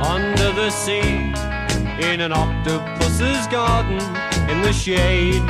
under the sea in an octopus's garden in the shade.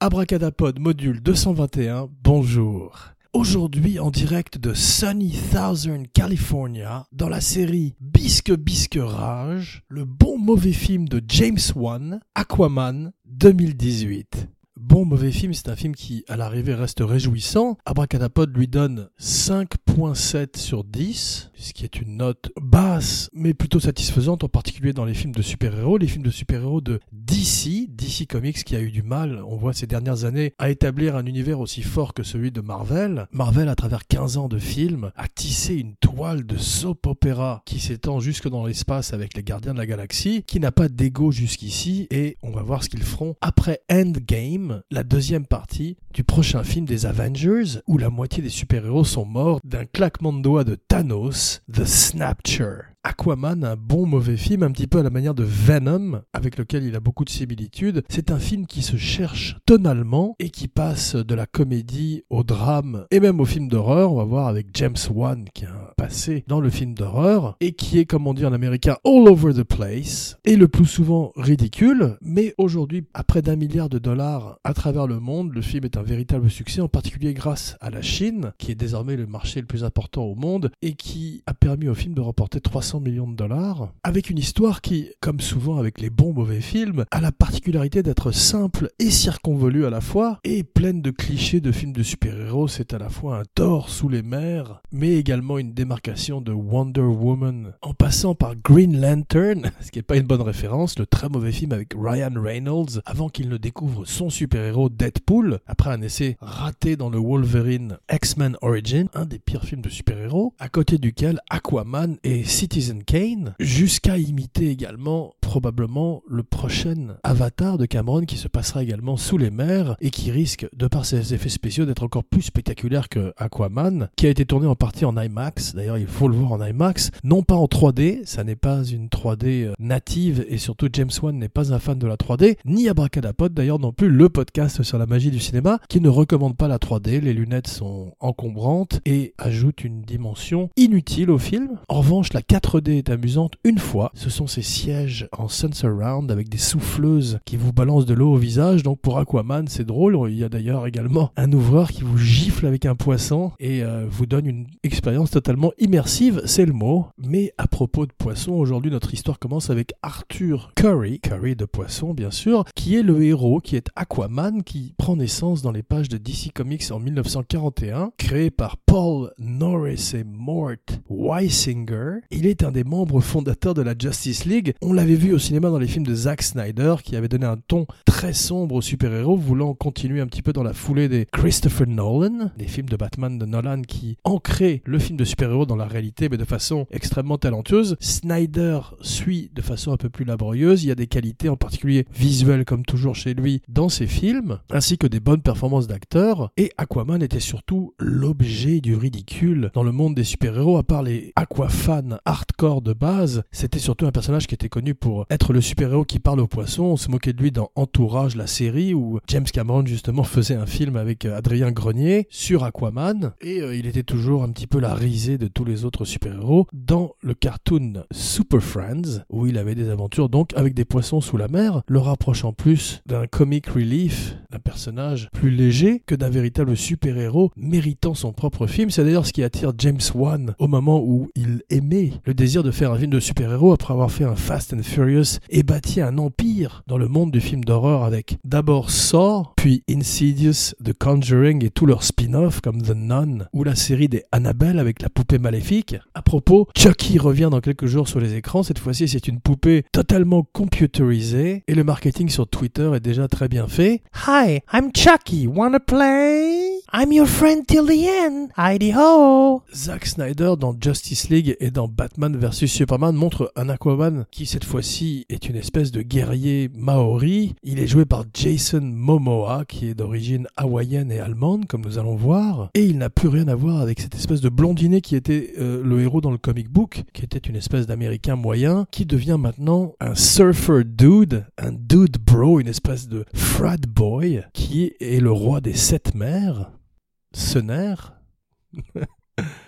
Abracadapod module 221, bonjour. Aujourd'hui en direct de Sunny Thousand California dans la série Bisque Bisque Rage, le bon mauvais film de James Wan, Aquaman 2018. Bon mauvais film, c'est un film qui à l'arrivée reste réjouissant. Abracadapod lui donne 5.7 sur 10, ce qui est une note basse mais plutôt satisfaisante en particulier dans les films de super-héros, les films de super-héros de DC, DC Comics qui a eu du mal, on voit ces dernières années, à établir un univers aussi fort que celui de Marvel. Marvel à travers 15 ans de films a tissé une toile de soap opéra qui s'étend jusque dans l'espace avec les Gardiens de la Galaxie, qui n'a pas d'ego jusqu'ici et on va voir ce qu'ils feront après Endgame la deuxième partie du prochain film des Avengers, où la moitié des super-héros sont morts d'un claquement de doigts de Thanos, The Snapture. Aquaman, un bon mauvais film, un petit peu à la manière de Venom, avec lequel il a beaucoup de similitudes. C'est un film qui se cherche tonalement et qui passe de la comédie au drame et même au film d'horreur. On va voir avec James Wan qui a passé dans le film d'horreur et qui est, comme on dit en américain, all over the place et le plus souvent ridicule. Mais aujourd'hui, à près d'un milliard de dollars à travers le monde, le film est un véritable succès, en particulier grâce à la Chine, qui est désormais le marché le plus important au monde et qui a permis au film de remporter 300 millions de dollars, avec une histoire qui, comme souvent avec les bons mauvais films, a la particularité d'être simple et circonvolue à la fois, et pleine de clichés de films de super-héros. C'est à la fois un tort sous les mers, mais également une démarcation de Wonder Woman, en passant par Green Lantern, ce qui n'est pas une bonne référence, le très mauvais film avec Ryan Reynolds, avant qu'il ne découvre son super-héros Deadpool, après un essai raté dans le Wolverine X-Men Origin, un des pires films de super-héros, à côté duquel Aquaman et Citizen Jusqu'à imiter également probablement le prochain Avatar de Cameron qui se passera également sous les mers et qui risque, de par ses effets spéciaux, d'être encore plus spectaculaire que Aquaman, qui a été tourné en partie en IMAX. D'ailleurs, il faut le voir en IMAX, non pas en 3D, ça n'est pas une 3D euh, native et surtout James Wan n'est pas un fan de la 3D, ni Abracadapod d'ailleurs non plus le podcast sur la magie du cinéma qui ne recommande pas la 3D, les lunettes sont encombrantes et ajoutent une dimension inutile au film. En revanche, la 4D est amusante une fois, ce sont ces sièges en sun surround avec des souffleuses qui vous balancent de l'eau au visage. Donc pour Aquaman, c'est drôle. Il y a d'ailleurs également un ouvreur qui vous gifle avec un poisson et euh, vous donne une expérience totalement immersive, c'est le mot. Mais à propos de poisson, aujourd'hui notre histoire commence avec Arthur Curry, Curry de poisson bien sûr, qui est le héros, qui est Aquaman, qui prend naissance dans les pages de DC Comics en 1941, créé par Paul Norris et Mort Weisinger. Il est un des membres fondateurs de la Justice League. On l'avait vu au cinéma dans les films de Zack Snyder, qui avait donné un ton très sombre aux super-héros, voulant continuer un petit peu dans la foulée des Christopher Nolan, les films de Batman de Nolan qui ancraient le film de super-héros dans la réalité, mais de façon extrêmement talentueuse. Snyder suit de façon un peu plus laborieuse. Il y a des qualités, en particulier visuelles, comme toujours chez lui, dans ses films, ainsi que des bonnes performances d'acteurs. Et Aquaman était surtout l'objet du ridicule dans le monde des super-héros, à part les aquafans hardcore de base. C'était surtout un personnage qui était connu pour être le super-héros qui parle aux poissons. On se moquait de lui dans Entourage, la série, où James Cameron justement faisait un film avec euh, Adrien Grenier sur Aquaman. Et euh, il était toujours un petit peu la risée de tous les autres super-héros dans le cartoon Super Friends, où il avait des aventures donc avec des poissons sous la mer, le rapprochant plus d'un comic relief, d'un personnage plus léger que d'un véritable super-héros méritant son propre film. C'est d'ailleurs ce qui attire James Wan au moment où il aimait le désir de faire un film de super-héros après avoir fait un Fast and Furious et bâti un empire dans le monde du film d'horreur avec d'abord Saw, puis Insidious, The Conjuring et tous leurs spin-offs comme The Nun ou la série des Annabelle avec la poupée maléfique. À propos, Chucky revient dans quelques jours sur les écrans. Cette fois-ci, c'est une poupée totalement computerisée et le marketing sur Twitter est déjà très bien fait. Hi, I'm Chucky. Wanna play? I'm your friend till the end. Heidi ho. Zack Snyder dans Justice League et dans Batman vs Superman montre un Aquaman qui cette fois-ci est une espèce de guerrier maori. Il est joué par Jason Momoa qui est d'origine hawaïenne et allemande comme nous allons voir et il n'a plus rien à voir avec cette espèce de blondinet qui était euh, le héros dans le comic book qui était une espèce d'américain moyen qui devient maintenant un surfer dude, un dude bro, une espèce de frat boy qui est le roi des sept mers. Sener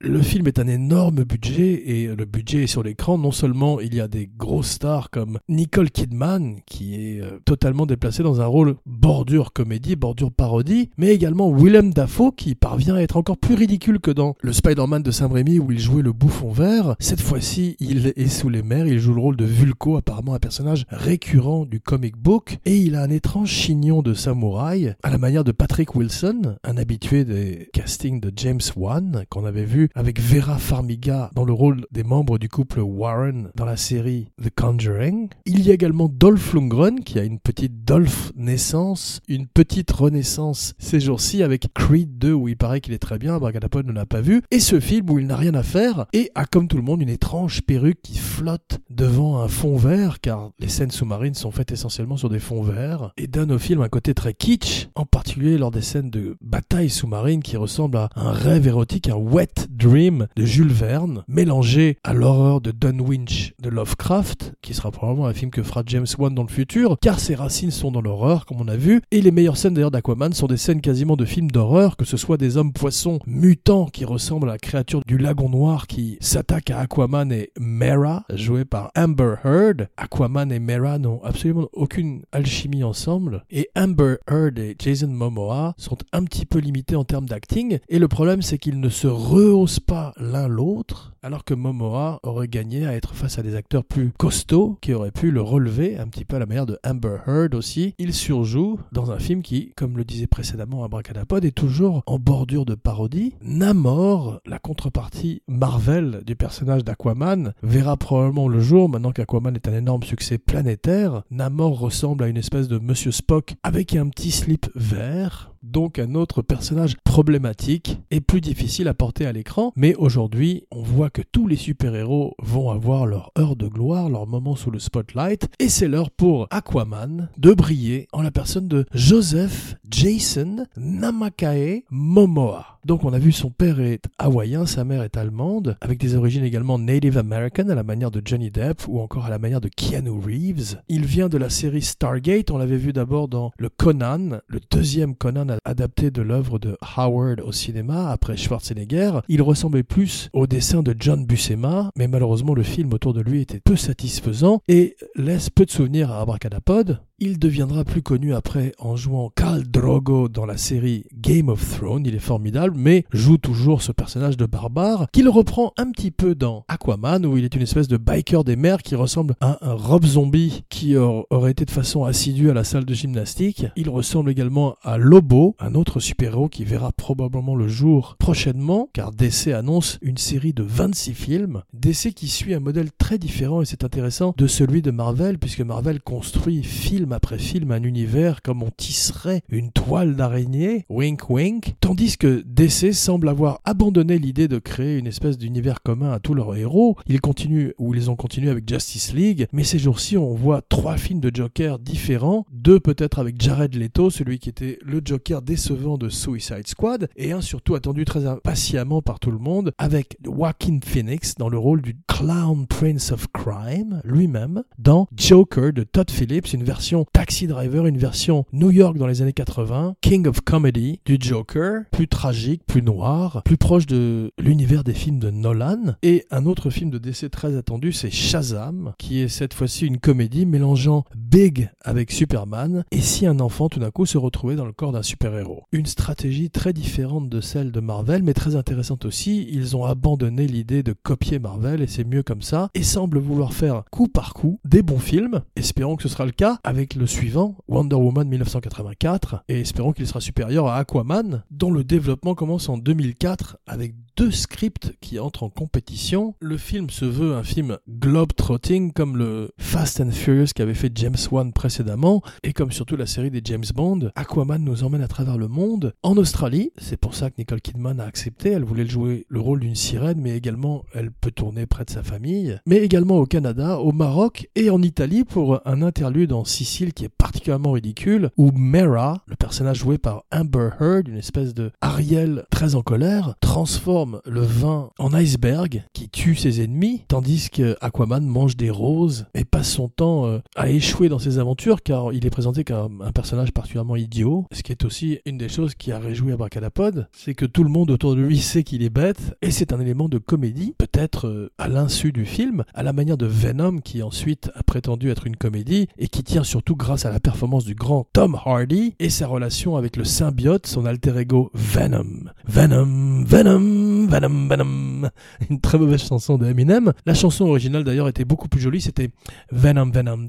Le film est un énorme budget et le budget est sur l'écran. Non seulement il y a des grosses stars comme Nicole Kidman qui est euh, totalement déplacée dans un rôle bordure comédie, bordure parodie, mais également Willem Dafoe qui parvient à être encore plus ridicule que dans le Spider-Man de Sam Raimi où il jouait le bouffon vert. Cette fois-ci, il est sous les mers, il joue le rôle de Vulko, apparemment un personnage récurrent du comic book, et il a un étrange chignon de samouraï à la manière de Patrick Wilson, un habitué des castings de James Wan qu'on avait vu avec Vera Farmiga dans le rôle des membres du couple Warren dans la série The Conjuring. Il y a également Dolph Lundgren qui a une petite Dolph naissance, une petite renaissance ces jours-ci avec Creed 2 où il paraît qu'il est très bien, Bragadapod ne l'a pas vu, et ce film où il n'a rien à faire et a comme tout le monde une étrange perruque qui flotte devant un fond vert car les scènes sous-marines sont faites essentiellement sur des fonds verts et donne au film un côté très kitsch, en particulier lors des scènes de bataille sous-marine qui ressemblent à un rêve érotique, un wet Dream de Jules Verne, mélangé à l'horreur de Dunwich de Lovecraft, qui sera probablement un film que fera James Wan dans le futur, car ses racines sont dans l'horreur, comme on a vu, et les meilleures scènes d'ailleurs d'Aquaman sont des scènes quasiment de films d'horreur, que ce soit des hommes poissons mutants qui ressemblent à la créature du lagon noir qui s'attaque à Aquaman et Mera, joué par Amber Heard. Aquaman et Mera n'ont absolument aucune alchimie ensemble, et Amber Heard et Jason Momoa sont un petit peu limités en termes d'acting, et le problème c'est qu'ils ne se rehaussent pas l'un l'autre, alors que Momoa aurait gagné à être face à des acteurs plus costauds qui auraient pu le relever, un petit peu à la manière de Amber Heard aussi. Il surjoue dans un film qui, comme le disait précédemment Abracadapod, est toujours en bordure de parodie. Namor, la contrepartie Marvel du personnage d'Aquaman, verra probablement le jour maintenant qu'Aquaman est un énorme succès planétaire. Namor ressemble à une espèce de Monsieur Spock avec un petit slip vert donc un autre personnage problématique et plus difficile à porter à l'écran. Mais aujourd'hui, on voit que tous les super-héros vont avoir leur heure de gloire, leur moment sous le spotlight, et c'est l'heure pour Aquaman de briller en la personne de Joseph Jason Namakae Momoa. Donc on a vu son père est hawaïen, sa mère est allemande, avec des origines également Native American à la manière de Johnny Depp ou encore à la manière de Keanu Reeves. Il vient de la série Stargate, on l'avait vu d'abord dans le Conan, le deuxième Conan adapté de l'œuvre de Howard au cinéma après Schwarzenegger. Il ressemblait plus au dessin de John Buscema, mais malheureusement le film autour de lui était peu satisfaisant et laisse peu de souvenirs à Abracadapod. Il deviendra plus connu après en jouant Khal Drogo dans la série Game of Thrones. Il est formidable, mais joue toujours ce personnage de barbare qu'il reprend un petit peu dans Aquaman, où il est une espèce de biker des mers qui ressemble à un Rob Zombie qui aurait été de façon assidue à la salle de gymnastique. Il ressemble également à Lobo, un autre super-héros qui verra probablement le jour prochainement, car DC annonce une série de 26 films. DC qui suit un modèle très différent, et c'est intéressant, de celui de Marvel, puisque Marvel construit film après film un univers comme on tisserait une toile d'araignée, wink wink, tandis que DC semble avoir abandonné l'idée de créer une espèce d'univers commun à tous leurs héros. Ils continuent, ou ils ont continué avec Justice League, mais ces jours-ci on voit trois films de Joker différents, deux peut-être avec Jared Leto, celui qui était le Joker décevant de Suicide Squad, et un surtout attendu très impatiemment par tout le monde, avec Joaquin Phoenix dans le rôle du Clown Prince of Crime, lui-même, dans Joker de Todd Phillips, une version Taxi Driver, une version New York dans les années 80, King of Comedy du Joker, plus tragique, plus noir, plus proche de l'univers des films de Nolan. Et un autre film de DC très attendu, c'est Shazam, qui est cette fois-ci une comédie mélangeant Big avec Superman, et si un enfant tout d'un coup se retrouvait dans le corps d'un super-héros. Une stratégie très différente de celle de Marvel, mais très intéressante aussi. Ils ont abandonné l'idée de copier Marvel, et c'est mieux comme ça, et semblent vouloir faire coup par coup des bons films. Espérons que ce sera le cas avec le suivant, Wonder Woman 1984, et espérons qu'il sera supérieur à Aquaman, dont le développement commence en 2004 avec deux scripts qui entrent en compétition. Le film se veut un film globe-trotting comme le Fast and Furious qu'avait fait James Wan précédemment et comme surtout la série des James Bond. Aquaman nous emmène à travers le monde. En Australie, c'est pour ça que Nicole Kidman a accepté. Elle voulait jouer le rôle d'une sirène, mais également elle peut tourner près de sa famille. Mais également au Canada, au Maroc et en Italie pour un interlude en Sicile qui est particulièrement ridicule où Mera, le personnage joué par Amber Heard, une espèce de Ariel très en colère, transforme le vin en iceberg qui tue ses ennemis, tandis que Aquaman mange des roses et passe son temps euh, à échouer dans ses aventures car il est présenté comme un personnage particulièrement idiot. Ce qui est aussi une des choses qui a réjoui Abracadapod, c'est que tout le monde autour de lui sait qu'il est bête et c'est un élément de comédie, peut-être euh, à l'insu du film, à la manière de Venom qui ensuite a prétendu être une comédie et qui tient surtout grâce à la performance du grand Tom Hardy et sa relation avec le symbiote, son alter ego Venom. Venom, Venom, Venom, Venom. Une très mauvaise chanson de Eminem. La chanson originale d'ailleurs était beaucoup plus jolie, c'était Venom, Venom,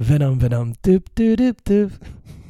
Venom, Venom,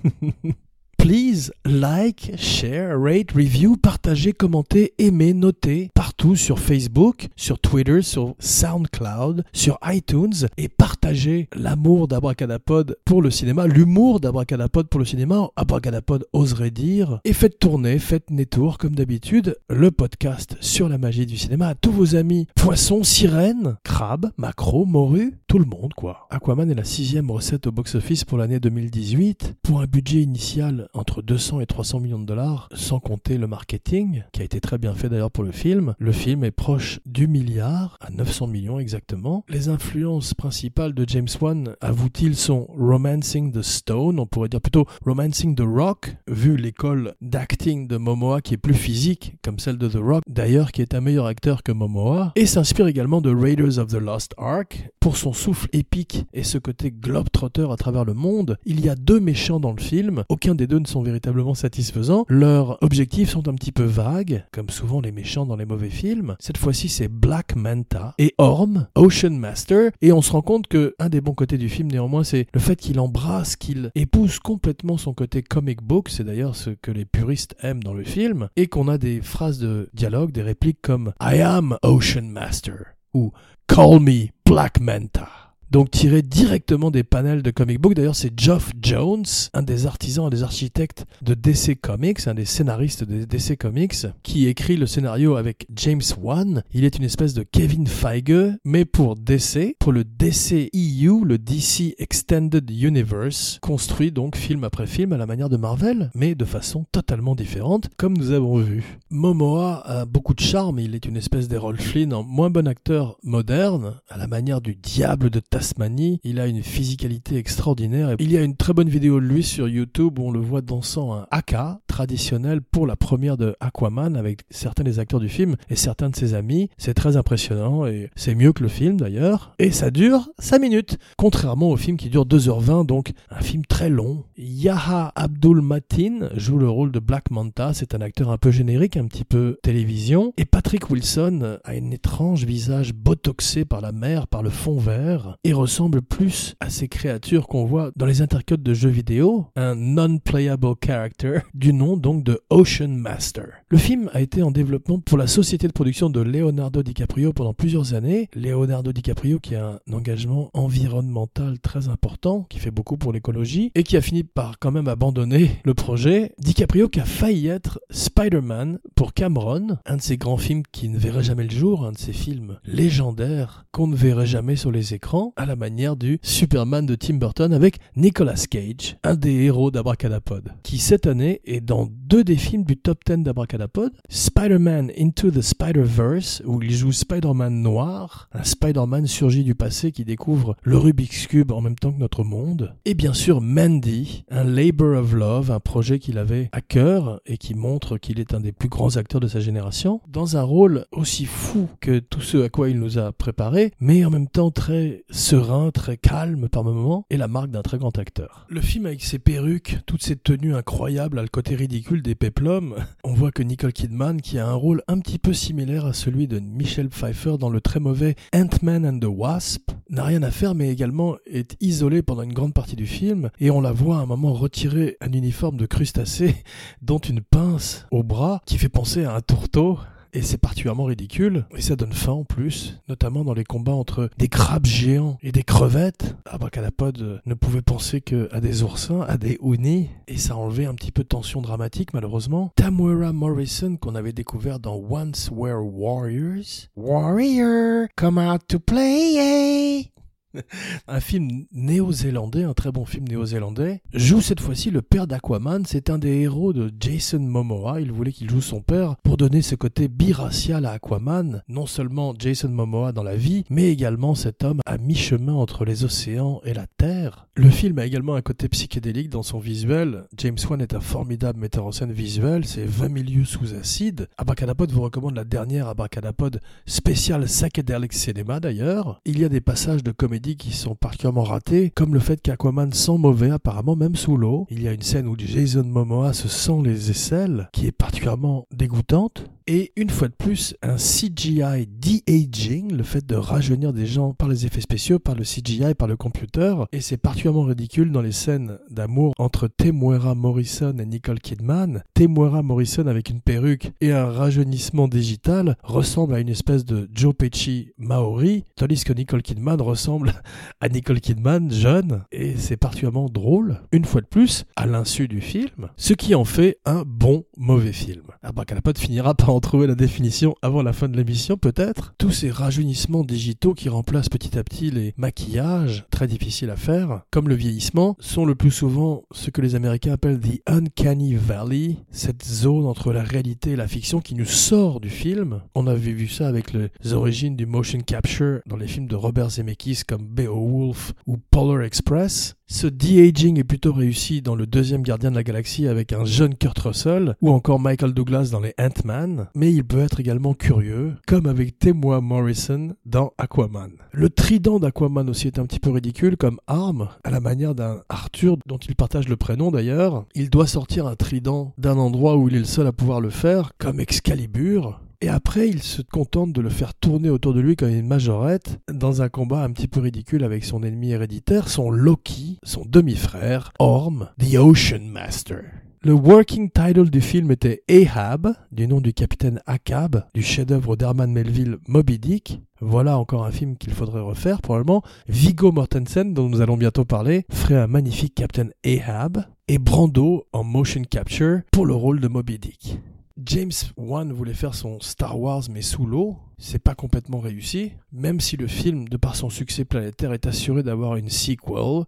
Please like, share, rate, review, partagez, commentez, aimez, notez partout sur Facebook, sur Twitter, sur SoundCloud, sur iTunes et partagez l'amour d'Abracadapod pour le cinéma, l'humour d'Abracadapod pour le cinéma, Abracadapod oserait dire, et faites tourner, faites Nettour comme d'habitude, le podcast sur la magie du cinéma. À tous vos amis poissons, sirènes, crabes, macros, morues, tout le monde quoi. Aquaman est la sixième recette au box-office pour l'année 2018 pour un budget initial entre 200 et 300 millions de dollars, sans compter le marketing, qui a été très bien fait d'ailleurs pour le film. Le film est proche du milliard, à 900 millions exactement. Les influences principales de James Wan, avoue-t-il, sont Romancing the Stone, on pourrait dire plutôt Romancing the Rock, vu l'école d'acting de Momoa qui est plus physique, comme celle de The Rock, d'ailleurs qui est un meilleur acteur que Momoa, et s'inspire également de Raiders of the Lost Ark. Pour son souffle épique et ce côté globe-trotter à travers le monde, il y a deux méchants dans le film, aucun des deux sont véritablement satisfaisants. Leurs objectifs sont un petit peu vagues, comme souvent les méchants dans les mauvais films. Cette fois-ci, c'est Black Manta et Orm, Ocean Master, et on se rend compte que un des bons côtés du film, néanmoins, c'est le fait qu'il embrasse, qu'il épouse complètement son côté comic book. C'est d'ailleurs ce que les puristes aiment dans le film, et qu'on a des phrases de dialogue, des répliques comme I am Ocean Master ou Call me Black Manta donc tiré directement des panels de comic book. D'ailleurs, c'est Geoff Jones, un des artisans et des architectes de DC Comics, un des scénaristes de DC Comics, qui écrit le scénario avec James Wan. Il est une espèce de Kevin Feige, mais pour DC, pour le DC EU, le DC Extended Universe, construit donc film après film à la manière de Marvel, mais de façon totalement différente, comme nous avons vu. Momoa a beaucoup de charme, il est une espèce d'Errol Flynn en moins bon acteur moderne, à la manière du diable de Il a une physicalité extraordinaire. Il y a une très bonne vidéo de lui sur YouTube où on le voit dansant un haka traditionnel pour la première de Aquaman avec certains des acteurs du film et certains de ses amis. C'est très impressionnant et c'est mieux que le film d'ailleurs. Et ça dure 5 minutes, contrairement au film qui dure 2h20, donc un film très long. Yaha Abdul Matin joue le rôle de Black Manta. C'est un acteur un peu générique, un petit peu télévision. Et Patrick Wilson a un étrange visage botoxé par la mer, par le fond vert. Ressemble plus à ces créatures qu'on voit dans les intercodes de jeux vidéo, un non-playable character du nom donc de Ocean Master. Le film a été en développement pour la société de production de Leonardo DiCaprio pendant plusieurs années. Leonardo DiCaprio qui a un engagement environnemental très important, qui fait beaucoup pour l'écologie, et qui a fini par quand même abandonner le projet. DiCaprio qui a failli être Spider-Man pour Cameron, un de ces grands films qui ne verrait jamais le jour, un de ces films légendaires qu'on ne verrait jamais sur les écrans, à la manière du Superman de Tim Burton avec Nicolas Cage, un des héros d'Abracadapod, qui cette année est dans deux des films du top 10 d'Abracadapod, Spider-Man Into the Spider-Verse, où il joue Spider-Man noir, un Spider-Man surgi du passé qui découvre le Rubik's Cube en même temps que notre monde, et bien sûr Mandy, un Labor of Love, un projet qu'il avait à cœur et qui montre qu'il est un des plus grands acteurs de sa génération, dans un rôle aussi fou que tout ce à quoi il nous a préparé, mais en même temps très serein, très calme par moments, et la marque d'un très grand acteur. Le film avec ses perruques, toutes ses tenues incroyables, a le côté ridicule des péplums. On voit que Nicole Kidman, qui a un rôle un petit peu similaire à celui de Michelle Pfeiffer dans le très mauvais Ant-Man and the Wasp, n'a rien à faire mais également est isolée pendant une grande partie du film et on la voit à un moment retirer un uniforme de crustacé dont une pince au bras qui fait penser à un tourteau et c'est particulièrement ridicule, et ça donne faim en plus, notamment dans les combats entre des crabes géants et des crevettes. Abracadapod ne pouvait penser que à des oursins, à des unis, et ça enlevait un petit peu de tension dramatique malheureusement. Tamara Morrison, qu'on avait découvert dans Once Were Warriors. Warrior, come out to play! Un film néo-zélandais, un très bon film néo-zélandais, joue cette fois-ci le père d'Aquaman. C'est un des héros de Jason Momoa. Il voulait qu'il joue son père pour donner ce côté biracial à Aquaman. Non seulement Jason Momoa dans la vie, mais également cet homme à mi-chemin entre les océans et la terre. Le film a également un côté psychédélique dans son visuel. James Wan est un formidable metteur en scène visuel. C'est 20 milieux sous acide. Abracadapod vous recommande la dernière Abracadapod spéciale psychedelic cinéma d'ailleurs. Il y a des passages de comédie qui sont particulièrement ratés, comme le fait qu'Aquaman sent mauvais apparemment même sous l'eau. Il y a une scène où Jason Momoa se sent les aisselles, qui est particulièrement dégoûtante. Et une fois de plus, un CGI de-aging, le fait de rajeunir des gens par les effets spéciaux, par le CGI, par le computer. Et c'est particulièrement ridicule dans les scènes d'amour entre Temuera Morrison et Nicole Kidman. Temuera Morrison avec une perruque et un rajeunissement digital ressemble à une espèce de Joe Pesci Maori, tandis que Nicole Kidman ressemble à Nicole Kidman jeune. Et c'est particulièrement drôle, une fois de plus, à l'insu du film, ce qui en fait un bon mauvais film. Abracadapod finira par en trouver la définition avant la fin de l'émission, peut-être. Tous ces rajeunissements digitaux qui remplacent petit à petit les maquillages, très difficiles à faire, comme le vieillissement, sont le plus souvent ce que les Américains appellent the uncanny valley, cette zone entre la réalité et la fiction qui nous sort du film. On avait vu ça avec les origines du motion capture dans les films de Robert Zemeckis comme Beowulf ou Polar Express. Ce de-aging est plutôt réussi dans le deuxième gardien de la galaxie avec un jeune Kurt Russell ou encore Michael Douglas dans les Ant-Man, mais il peut être également curieux, comme avec Temoa Morrison dans Aquaman. Le trident d'Aquaman aussi est un petit peu ridicule comme arme, à la manière d'un Arthur dont il partage le prénom d'ailleurs. Il doit sortir un trident d'un endroit où il est le seul à pouvoir le faire, comme Excalibur, et après, il se contente de le faire tourner autour de lui comme une majorette dans un combat un petit peu ridicule avec son ennemi héréditaire, son Loki, son demi-frère, Orm, the Ocean Master. Le working title du film était Ahab, du nom du capitaine Akab, du chef-d'œuvre d'Herman Melville Moby Dick. Voilà encore un film qu'il faudrait refaire probablement. Viggo Mortensen, dont nous allons bientôt parler, ferait un magnifique capitaine Ahab. Et Brando en motion capture pour le rôle de Moby Dick. James Wan voulait faire son Star Wars mais sous l'eau, c'est pas complètement réussi, même si le film, de par son succès planétaire, est assuré d'avoir une sequel.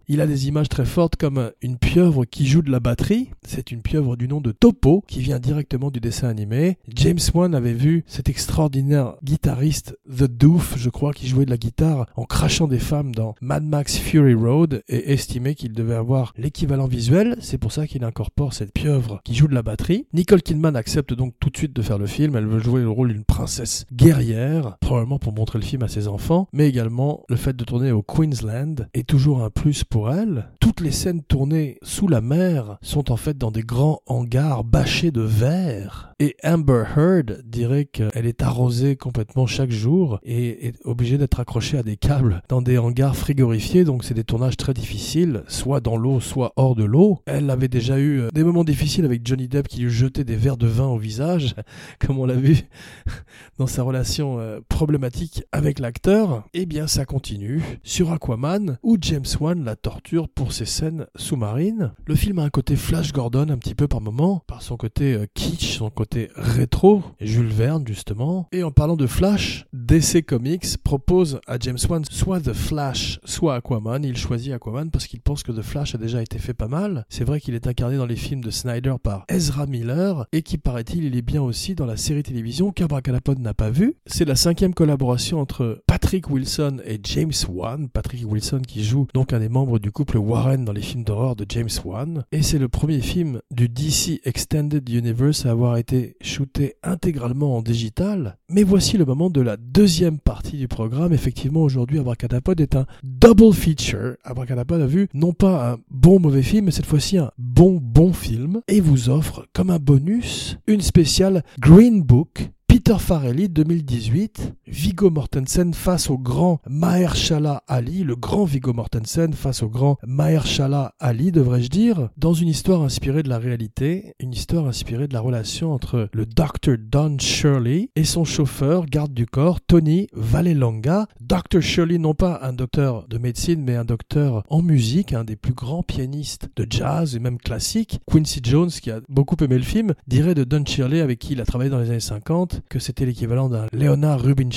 Il a des images très fortes comme une pieuvre qui joue de la batterie, c'est une pieuvre du nom de Topo, qui vient directement du dessin animé. James Wan avait vu cet extraordinaire guitariste, The Doof, je crois, qui jouait de la guitare en crachant des femmes dans Mad Max Fury Road, et estimé qu'il devait avoir l'équivalent visuel, c'est pour ça qu'il incorpore cette pieuvre qui joue de la batterie. Nicole Kidman accepte donc tout de suite de faire le film, elle veut jouer le rôle d'une princesse guerrière, probablement pour montrer le film à ses enfants, mais également le fait de tourner au Queensland est toujours un plus pour elle. Toutes les scènes tournées sous la mer sont en fait dans des grands hangars bâchés de verre. Et Amber Heard dirait qu'elle est arrosée complètement chaque jour et est obligée d'être accrochée à des câbles dans des hangars frigorifiés, donc c'est des tournages très difficiles, soit dans l'eau, soit hors de l'eau. Elle avait déjà eu euh, des moments difficiles avec Johnny Depp qui lui jetait des verres de vin au visage, comme on l'a vu dans sa relation euh, problématique avec l'acteur, eh bien ça continue sur Aquaman où James Wan la torture pour ses scènes sous-marines. Le film a un côté Flash Gordon un petit peu par moment, par son côté euh, kitsch, son côté rétro, Jules Verne justement. Et en parlant de Flash, DC Comics propose à James Wan soit The Flash, soit Aquaman. Il choisit Aquaman parce qu'il pense que The Flash a déjà été fait pas mal. C'est vrai qu'il est incarné dans les films de Snyder par Ezra Miller et qui paraît-il il est bien aussi dans la série télévision qu'Abracadapod n'a pas vu. C'est la cinquième collaboration entre Patrick Wilson et James Wan. Patrick Wilson qui joue donc un des membres du couple Warren dans les films d'horreur de James Wan. Et c'est le premier film du DC Extended Universe à avoir été shooté intégralement en digital. Mais voici le moment de la deuxième partie du programme. Effectivement, aujourd'hui, Abracadapod est un double feature. Abracadapod a vu non pas un bon mauvais film, mais cette fois-ci un bon bon film. Et vous offre comme un bonus une spéciale Green Book Peter Farrelly 2018, Vigo Mortensen face au grand Mahershala Ali, le grand Vigo Mortensen face au grand Mahershala Ali, devrais-je dire, dans une histoire inspirée de la réalité, une histoire inspirée de la relation entre le Dr. Don Shirley et son chauffeur, garde du corps, Tony Vallelonga. Dr. Shirley, non pas un docteur de médecine, mais un docteur en musique, un des plus grands pianistes de jazz et même classique. Quincy Jones, qui a beaucoup aimé le film, dirait de Don Shirley, avec qui il a travaillé dans les années 50, que c'était l'équivalent d'un Leonard Rubinstein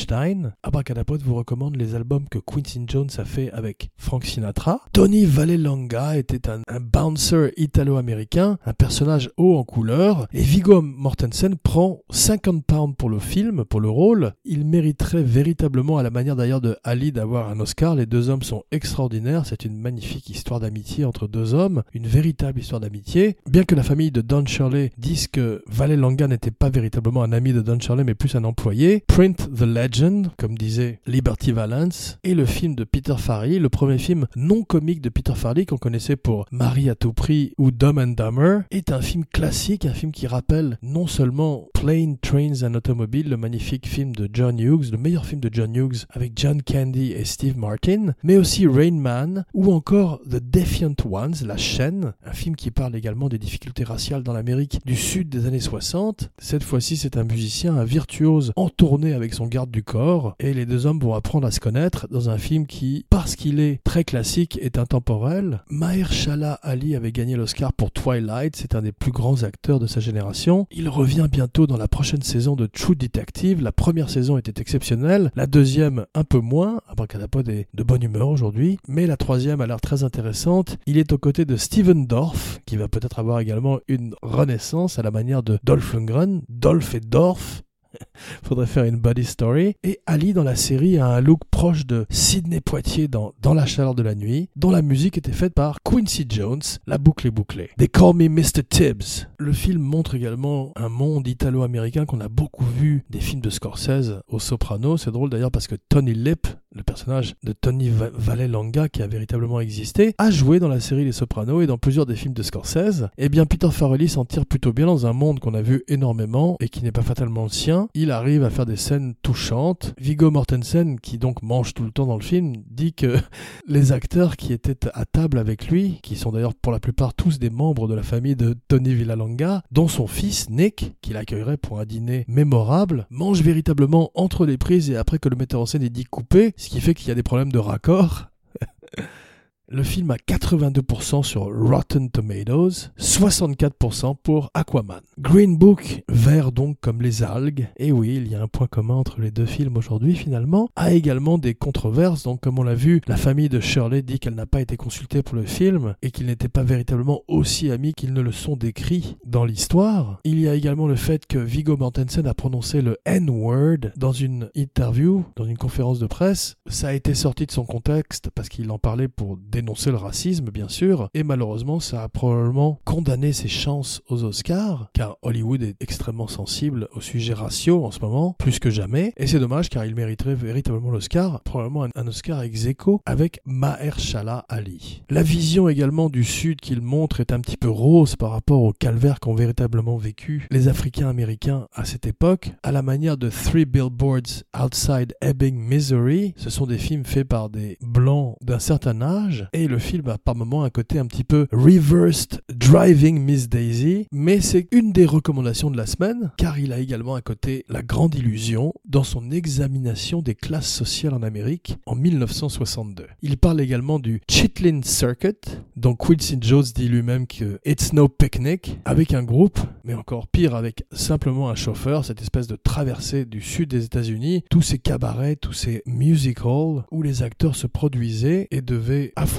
Abracadapod vous recommande les albums que Quincy Jones a fait avec Frank Sinatra. Tony Vallelonga était un, un bouncer italo-américain, un personnage haut en couleur. Et Viggo Mortensen prend 50 pounds pour le film, pour le rôle. Il mériterait véritablement, à la manière d'ailleurs de Ali, d'avoir un Oscar. Les deux hommes sont extraordinaires. C'est une magnifique histoire d'amitié entre deux hommes, une véritable histoire d'amitié. Bien que la famille de Don Shirley dise que Vallelonga n'était pas véritablement un ami de Don Shirley, mais plus un employé, Print the Legend, comme disait Liberty Valance, et le film de Peter Farrelly, le premier film non comique de Peter Farrelly qu'on connaissait pour Marie à tout prix ou Dumb and Dumber, est un film classique, un film qui rappelle non seulement Plane, Trains and Automobiles, le magnifique film de John Hughes, le meilleur film de John Hughes avec John Candy et Steve Martin, mais aussi Rain Man ou encore The Defiant Ones, La chaîne, un film qui parle également des difficultés raciales dans l'Amérique du Sud des années 60. Cette fois-ci, c'est un musicien, un virtuose en tournée avec son garde du corps et les deux hommes vont apprendre à se connaître dans un film qui, parce qu'il est très classique, est intemporel. Mahershala Ali avait gagné l'Oscar pour Twilight, c'est un des plus grands acteurs de sa génération. Il revient bientôt dans la prochaine saison de True Detective. La première saison était exceptionnelle, la deuxième un peu moins. Abracadapod est de bonne humeur aujourd'hui, mais la troisième a l'air très intéressante. Il est aux côtés de Steven Dorff, qui va peut-être avoir également une renaissance à la manière de Dolph Lundgren. Dolph et Dorff, Faudrait faire une body story. Et Ali dans la série a un look proche de Sidney Poitier dans Dans la chaleur de la nuit, dont la musique était faite par Quincy Jones. La boucle est bouclée. They Call Me Mr. Tibbs. Le film montre également un monde italo-américain qu'on a beaucoup vu des films de Scorsese au soprano. C'est drôle d'ailleurs parce que Tony Lip, le personnage de Tony Vallelonga qui a véritablement existé, a joué dans la série Les Sopranos et dans plusieurs des films de Scorsese. Eh bien, Peter Farrelly s'en tire plutôt bien dans un monde qu'on a vu énormément et qui n'est pas fatalement le sien. Il arrive à faire des scènes touchantes. Viggo Mortensen, qui donc mange tout le temps dans le film, dit que les acteurs qui étaient à table avec lui, qui sont d'ailleurs pour la plupart tous des membres de la famille de Tony Villalonga, dont son fils Nick, qui l'accueillerait pour un dîner mémorable, mange véritablement entre les prises et après que le metteur en scène ait dit couper, ce qui fait qu'il y a des problèmes de raccord. Le film a 82% sur Rotten Tomatoes, 64% pour Aquaman. Green Book, vert donc comme les algues, et oui, il y a un point commun entre les deux films aujourd'hui finalement, a également des controverses, donc comme on l'a vu, la famille de Shirley dit qu'elle n'a pas été consultée pour le film, et qu'ils n'étaient pas véritablement aussi amis qu'ils ne le sont décrits dans l'histoire. Il y a également le fait que Viggo Mortensen a prononcé le N-word dans une interview, dans une conférence de presse. Ça a été sorti de son contexte parce qu'il en parlait pour dénoncer le racisme, bien sûr, et malheureusement, ça a probablement condamné ses chances aux Oscars, car Hollywood est extrêmement sensible au sujet raciaux en ce moment, plus que jamais, et c'est dommage car il mériterait véritablement l'Oscar, probablement un, Oscar ex aequo avec Mahershala Ali. La vision également du Sud qu'il montre est un petit peu rose par rapport au calvaire qu'ont véritablement vécu les Africains américains à cette époque, à la manière de Three Billboards Outside Ebbing, Missouri. Ce sont des films faits par des blancs d'un certain âge et le film a par moments un côté un petit peu reversed driving Miss Daisy, mais c'est une des recommandations de la semaine, car il a également à côté la grande illusion dans son examination des classes sociales en Amérique en 1962. Il parle également du Chitlin Circuit, dont Quincy Jones dit lui-même que it's no picnic, avec un groupe, mais encore pire avec simplement un chauffeur, cette espèce de traversée du sud des États-Unis, tous ces cabarets, tous ces musicals où les acteurs se produisaient et devaient affronter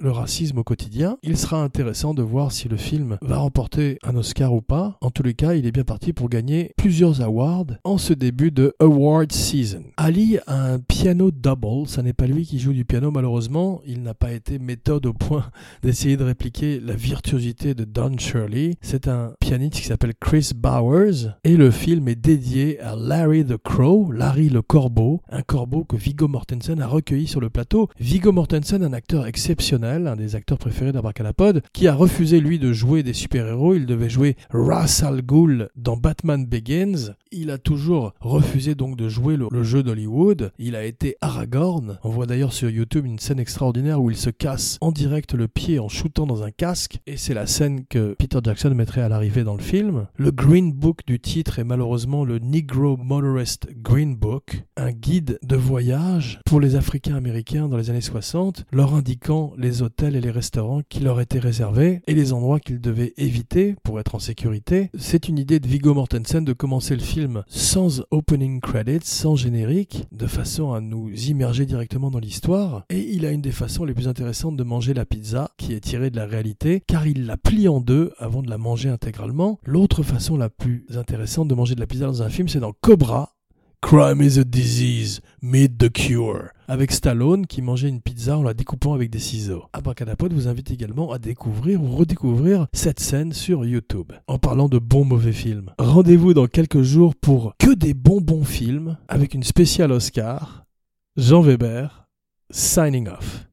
le racisme au quotidien. Il sera intéressant de voir si le film va remporter un Oscar ou pas. En tous les cas, il est bien parti pour gagner plusieurs awards en ce début de award season. Ali a un piano double, ça n'est pas lui qui joue du piano malheureusement, il n'a pas été méthode au point d'essayer de répliquer la virtuosité de Don Shirley. C'est un pianiste qui s'appelle Chris Bowers et le film est dédié à Larry the Crow, Larry le corbeau, un corbeau que Viggo Mortensen a recueilli sur le plateau. Viggo Mortensen, un acteur exceptionnel, un des acteurs préférés d'Abracadapod, qui a refusé lui de jouer des super-héros, il devait jouer Ra's al Ghul dans Batman Begins. Il a toujours refusé donc de jouer le, jeu d'Hollywood. Il a été Aragorn. On voit d'ailleurs sur YouTube une scène extraordinaire où il se casse en direct le pied en shootant dans un casque. Et c'est la scène que Peter Jackson mettrait à l'arrivée dans le film. Le Green Book du titre est malheureusement le Negro Motorist Green Book, un guide de voyage pour les Africains américains dans les années 60, leur indiquant expliquant les hôtels et les restaurants qui leur étaient réservés et les endroits qu'ils devaient éviter pour être en sécurité. C'est une idée de Viggo Mortensen de commencer le film sans opening credits, sans générique, de façon à nous immerger directement dans l'histoire. Et il a une des façons les plus intéressantes de manger la pizza, qui est tirée de la réalité, car il la plie en deux avant de la manger intégralement. L'autre façon la plus intéressante de manger de la pizza dans un film, c'est dans Cobra, Crime is a disease, meet the cure. Avec Stallone qui mangeait une pizza en la découpant avec des ciseaux. Abracadapod vous invite également à découvrir ou redécouvrir cette scène sur YouTube. En parlant de bons mauvais films. Rendez-vous dans quelques jours pour que des bons bons films avec une spéciale Oscar. Jean Weber, signing off.